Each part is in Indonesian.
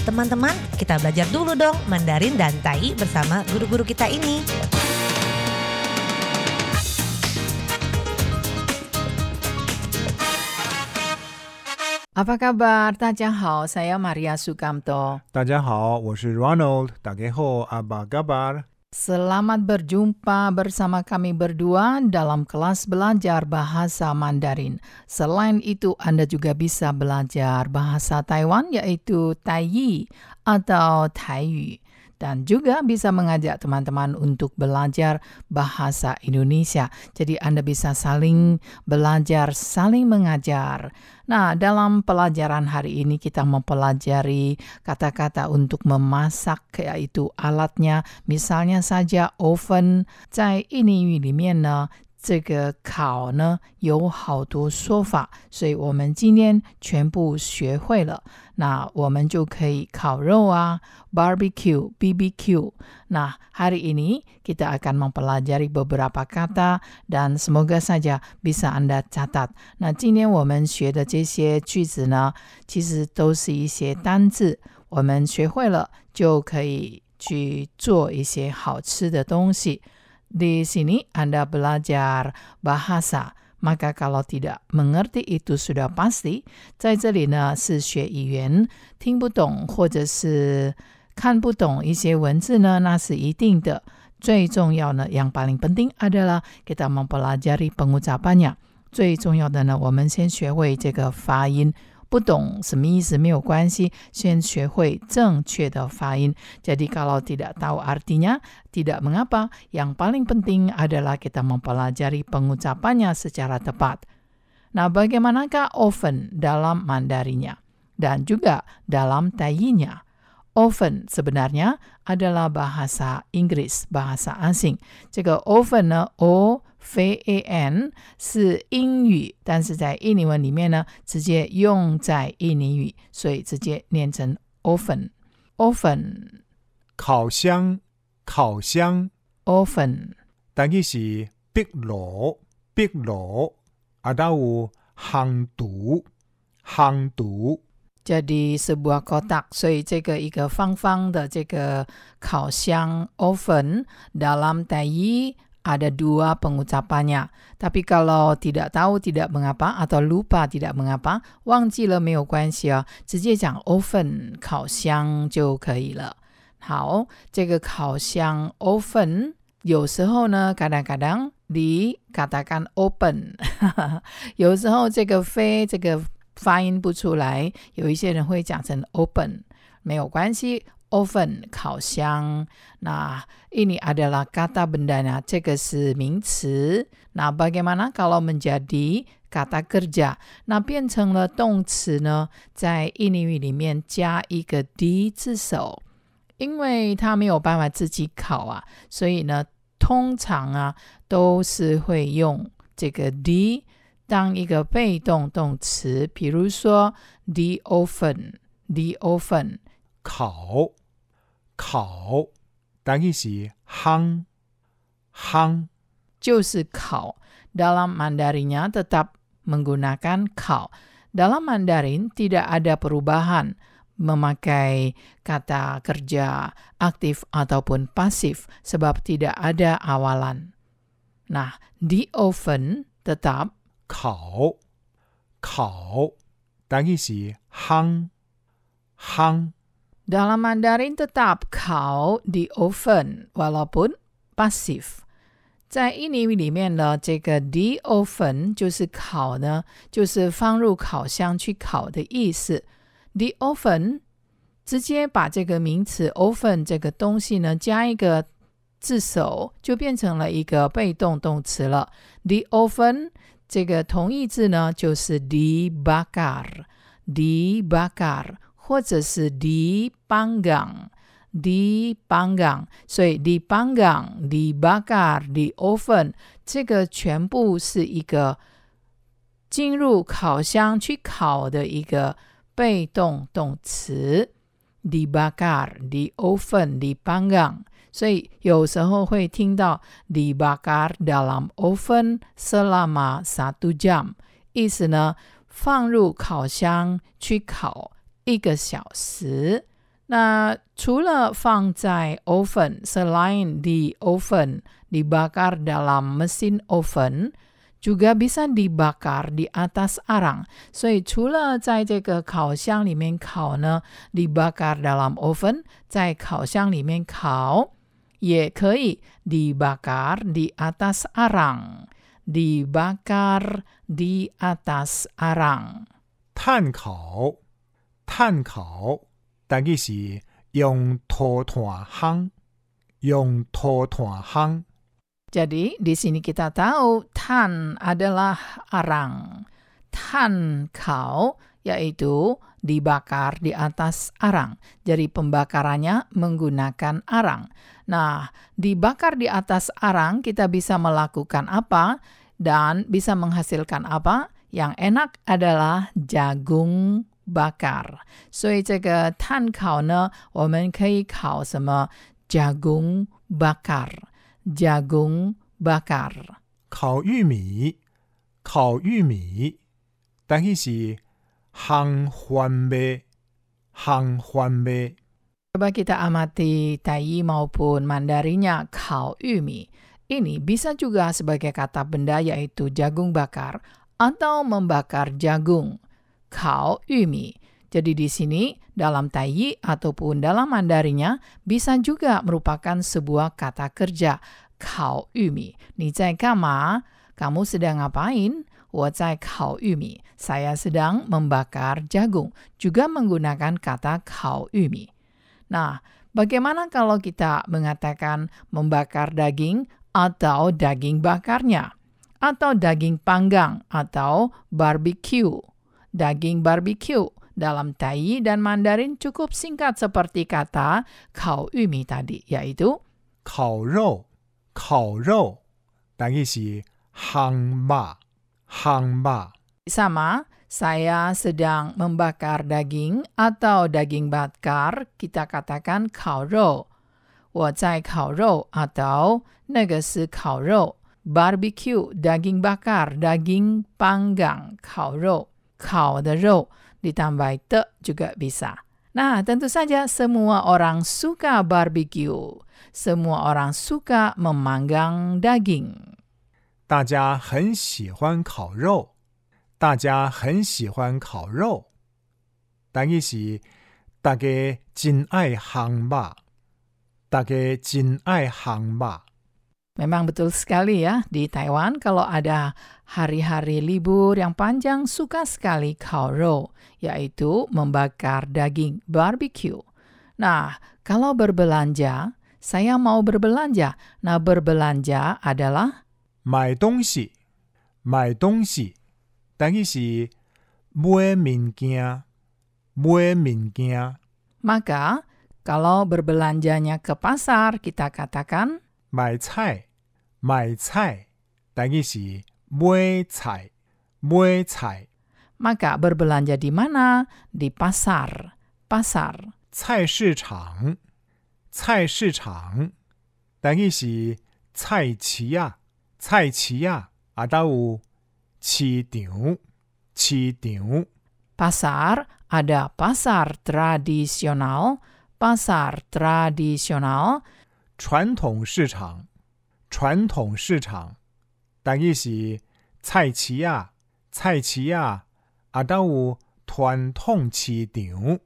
Teman-teman, kita belajar dulu dong Mandarin dan Tai bersama guru-guru kita ini. Apa kabar? Tadjahau, saya Maria Sukamto. Tadjahau, saya Ronald. Tadjahau, apa kabar? Selamat berjumpa bersama kami berdua dalam kelas belajar bahasa Mandarin. Selain itu, Anda juga bisa belajar bahasa Taiwan yaitu Taiyi atau Taiyu Dan juga bisa mengajak teman-teman untuk belajar bahasa Indonesia. Jadi Anda bisa saling belajar, saling mengajar. Nah, dalam pelajaran hari ini kita mempelajari kata-kata untuk memasak yaitu alatnya. Misalnya saja oven 在印尼语里面呢， 这个烤呢有好多说法，所以我们今天全部学会了。那我们就可以烤肉啊，barbecue, BBQ. Nah, hari ini kita akan mempelajari beberapa kata dan semoga saja bisa Anda catat. 那今天我们学的这些句子呢，其实都是一些单字，我们学会了就可以去做一些好吃的东西。Di sini Anda belajar bahasa, maka kalau tidak mengerti itu sudah pasti，在这里呢是学语言，听不懂或者是看不懂一些文字呢，那是一定的。最重要呢，yang paling penting adalah kita mempelajari pengucapannya。最重要的呢，我们先学会这个发音。 不懂什么意思没有关系，先学会正确的发音。Jadi kalau tidak tahu artinya, tidak mengapa. Yang paling penting adalah kita mempelajari pengucapannya secara tepat. Nah, bagaimanakah oven dalam Mandarinya dan juga dalam Taiyinya? Oven sebenarnya adalah bahasa Inggris, bahasa asing. 这个 oven 呢，o F a n 是英语，但是在印尼文里面呢，直接用在印尼语，所以直接念成 oven。oven 烤箱，烤箱，oven 但佢是壁炉，壁炉，啊，都有烘爐，烘爐。jadi sebuah kotak，所以这个一个方方的这个烤箱 oven dalam Taiyi ada dua pengucapannya. Tapi kalau tidak tahu tidak mengapa atau lupa tidak mengapa，忘记了没有关系哦，直接讲 oven 烤箱就可以了。好，这个烤箱 oven 有时候呢，kadang-kadang dikatakan open，有时候这个非这个发音不出来，有一些人会讲成 open，没有关系。 oven 烤箱，那 ini adalah kata bendanya，这个是名词。那 bagaimana kalau menjadi kata kerja？那变成了动词呢？在印尼语里面加一个 d 字首，因为它没有办法自己烤啊，所以呢，通常啊都是会用这个 d。当一个被动动词，比如说 the oven，the oven 烤， 烤，但佢是烘，烘。就是烤。Dalam Mandarinya tetap menggunakan kau. Dalam Mandarin tidak ada perubahan memakai kata kerja aktif ataupun pasif sebab tidak ada awalan. Nah, the oven tetap 烤，烤，但佢是烘，烘。 Dalam Mandarin tetap kau di oven walaupun pasif。在印尼语里面呢，这个 the oven 就是烤呢，就是放入烤箱去烤的意思。the oven 直接把这个名词 oven 这个东西呢加一个字首，就变成了一个被动动词了。the oven 这个同义字呢就是 dibakar，dibakar。 或者是 di panggang di panggang，所以 di panggang、di bakar、di oven 这个全部是一个进入烤箱去烤的一个被动动词。di bakar、di oven、di panggang，所以有时候会听到 di bakar dalam oven selama satu jam，意思呢放入烤箱去烤。一个小时。 Nah, 除了放在 oven, selain di oven, dibakar dalam mesin oven, juga bisa dibakar di atas arang. 所以除了在这个烤箱里面烤呢，dibakar dalam oven，在烤箱里面烤，也可以 dibakar di atas arang. Dibakar di atas arang. 炭烤， 炭烤，但伊是用土炭烘，用土炭烘。 Jadi di sini kita tahu tan adalah arang. Tan kau yaitu dibakar di atas arang. Jadi pembakarannya menggunakan arang. Nah, dibakar di atas arang kita bisa melakukan apa dan bisa menghasilkan apa? Yang enak adalah jagung bakar. 所以这个炭烤呢，我们可以烤什么？jagung bakar。jagung bakar. 烤玉米，烤玉米，但伊是烘番麦，烘番麦。 Coba kita amati tai maupun mandarinya kau yumi. Ini bisa juga sebagai kata benda yaitu jagung bakar atau membakar jagung. Kau yumi. Jadi di sini dalam tai ataupun dalam mandarinya bisa juga merupakan sebuah kata kerja. Kau yumi. Ni zai kama? Kamu sedang ngapain? 我在烤玉米. Saya sedang membakar jagung. Juga menggunakan kata kau yumi. Nah, bagaimana kalau kita mengatakan membakar daging atau daging bakarnya? Atau daging panggang atau barbecue? Daging barbecue dalam Tai dan Mandarin cukup singkat seperti kata kau yumi tadi, yaitu 烤肉，烤肉，但伊是烘肉，烘肉。 sama saya sedang membakar daging atau daging bakar, kita katakan 烤肉。我在烤肉 atau 那个是烤肉。barbecue daging bakar, daging panggang, 烤肉， 烤的肉 ditambah te juga bisa. Nah, tentu saja semua orang suka barbecue. Semua orang suka memanggang daging. 大家很喜欢烤肉，大家很喜欢烤肉，但伊是大家真爱烘肉，大家真爱烘肉。 Memang betul sekali ya, di Taiwan kalau ada hari-hari libur yang panjang suka sekali kaoro, yaitu membakar daging barbecue. Nah, kalau berbelanja, saya mau berbelanja. Nah, berbelanja adalah 买东西，买东西，但伊是买物件，买物件。 maka kalau berbelanjanya ke pasar kita katakan 买菜， 买菜，但伊是买菜，买菜。 maka berbelanja di mana? Di pasar. Pasar. 菜市场，菜市场，但伊是菜市啊，菜市啊，啊，都有市场，市场。 Pasar ada pasar tradisional, pasar tradisional, 传统市场， 传统市场，但伊是菜市啊，菜市啊，啊，都有传统市场，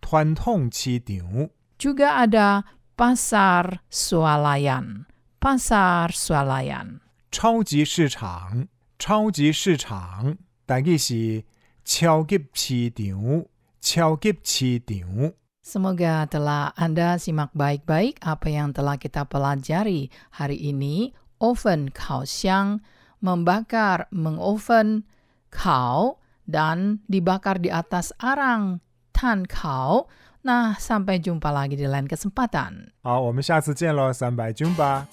传统市场。juga ada pasar swalayan. Pasar swalayan. 超级市场，超级市场，但伊是超级市场，超级市场。Semoga telah Anda simak baik-baik apa yang telah kita pelajari hari ini. Oven kaoxiang, membakar, mengoven, kau, dan dibakar di atas arang, tan kau. Nah, sampai jumpa lagi di lain kesempatan. 好，我们下次见喽，三百军吧。